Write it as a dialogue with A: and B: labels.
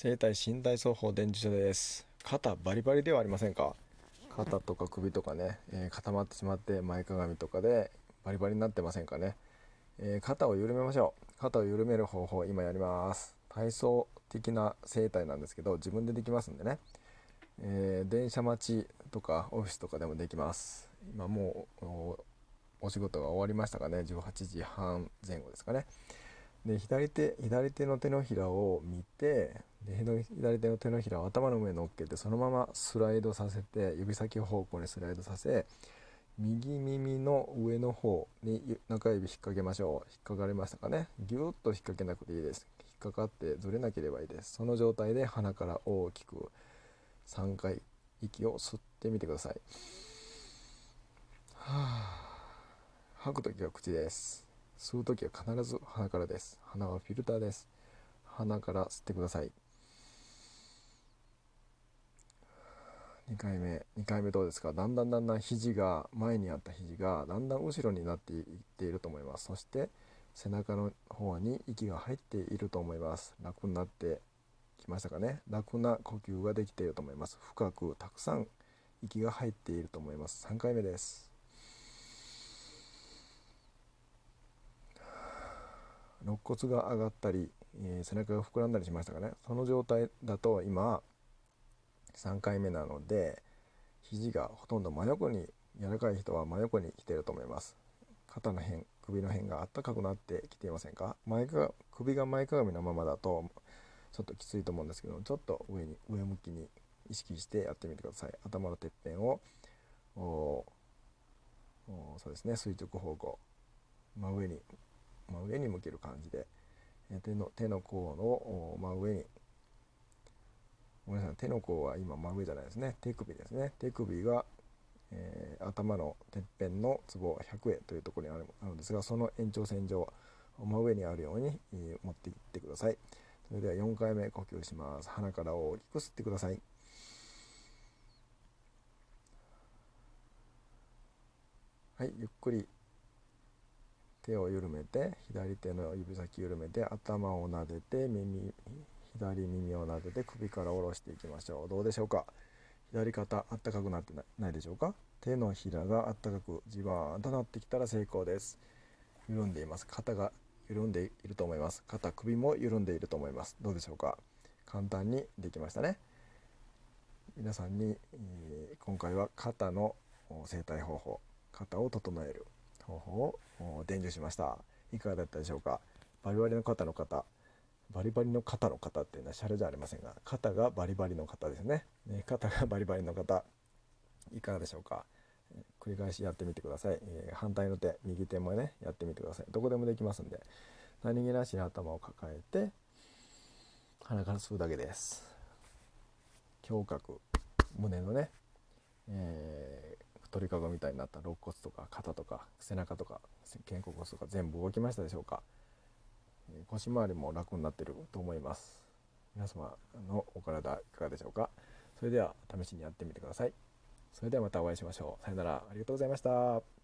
A: 生体身体双方伝授所です。肩バリバリではありませんか？肩とか首とかね、えー、固まってしまって前かがみとかでバリバリになってませんかね、えー、肩を緩めましょう。肩を緩める方法今やります。体操的な生態なんですけど自分でできますんでね、えー、電車待ちとかオフィスとかでもできます。今もうお仕事が終わりましたかね？18時半前後ですかね。で左手左手の手のひらを見てで左手の手のひらを頭の上に乗っけてそのままスライドさせて指先方向にスライドさせ右耳の上の方に中指引っ掛けましょう。引っかかりましたかね。ぎゅっと引っ掛けなくていいです。引っかかってずれなければいいです。その状態で鼻から大きく3回息を吸ってみてください。はあ吐く時は口です。吸う時は必ず鼻からです。鼻はフィルターです。鼻から吸ってください。2回目。2回目どうですか？だんだんだんだん肘が前にあった肘がだんだん後ろになっていっていると思います。そして背中の方に息が入っていると思います。楽になってきましたかね？楽な呼吸ができていると思います。深くたくさん息が入っていると思います。3回目です。肋骨が上がったり、えー、背中が膨らんだりしましたかね。その状態だと今3回目なので肘がほとんど真横に柔らかい人は真横に来てると思います。肩の辺首の辺があったかくなってきていませんか。前か首が前かがみのままだとちょっときついと思うんですけどちょっと上に上向きに意識してやってみてください。頭のてっぺんをそうですね。垂直方向。真上に真上に向ける感じで手の手の甲の真上に。ごめんなさい手の甲は今真上じゃないですね。手首ですね。手首が、えー、頭のてっぺんのツボ100円というところにあるあるんですがその延長線上真上にあるように、えー、持っていってください。それでは4回目呼吸します。鼻から大きく吸ってください。はいゆっくり。手を緩めて左手の指先緩めて頭を撫でて耳左耳を撫でて首から下ろしていきましょう。どうでしょうか？左肩あったかくなってないでしょうか？手のひらがあったかくじわーんとなってきたら成功です。緩んでいます。肩が緩んでいると思います。肩首も緩んでいると思います。どうでしょうか？簡単にできましたね。皆さんに、えー、今回は肩の整体方法肩を整える。方法を伝授しました。いかがだったでしょうか？バリバリの肩の方。バリバリの肩の方っていうのはシャレじゃありませんが肩がバリバリの方ですね。ね肩がバリバリの方。いかがでしょうか？繰り返しやってみてください、えー、反対の手右手もねやってみてください。どこでもできますんで。何気なしに頭を抱えて鼻から吸うだけです。胸郭胸のね、えー鳥かごみたいになった肋骨とか肩とか背中とか肩甲骨とか全部動きましたでしょうか、腰回りも楽になってると思います。皆様のお体いかがでしょうか？それでは試しにやってみてください。それではまたお会いしましょう。さよなら。ありがとうございました。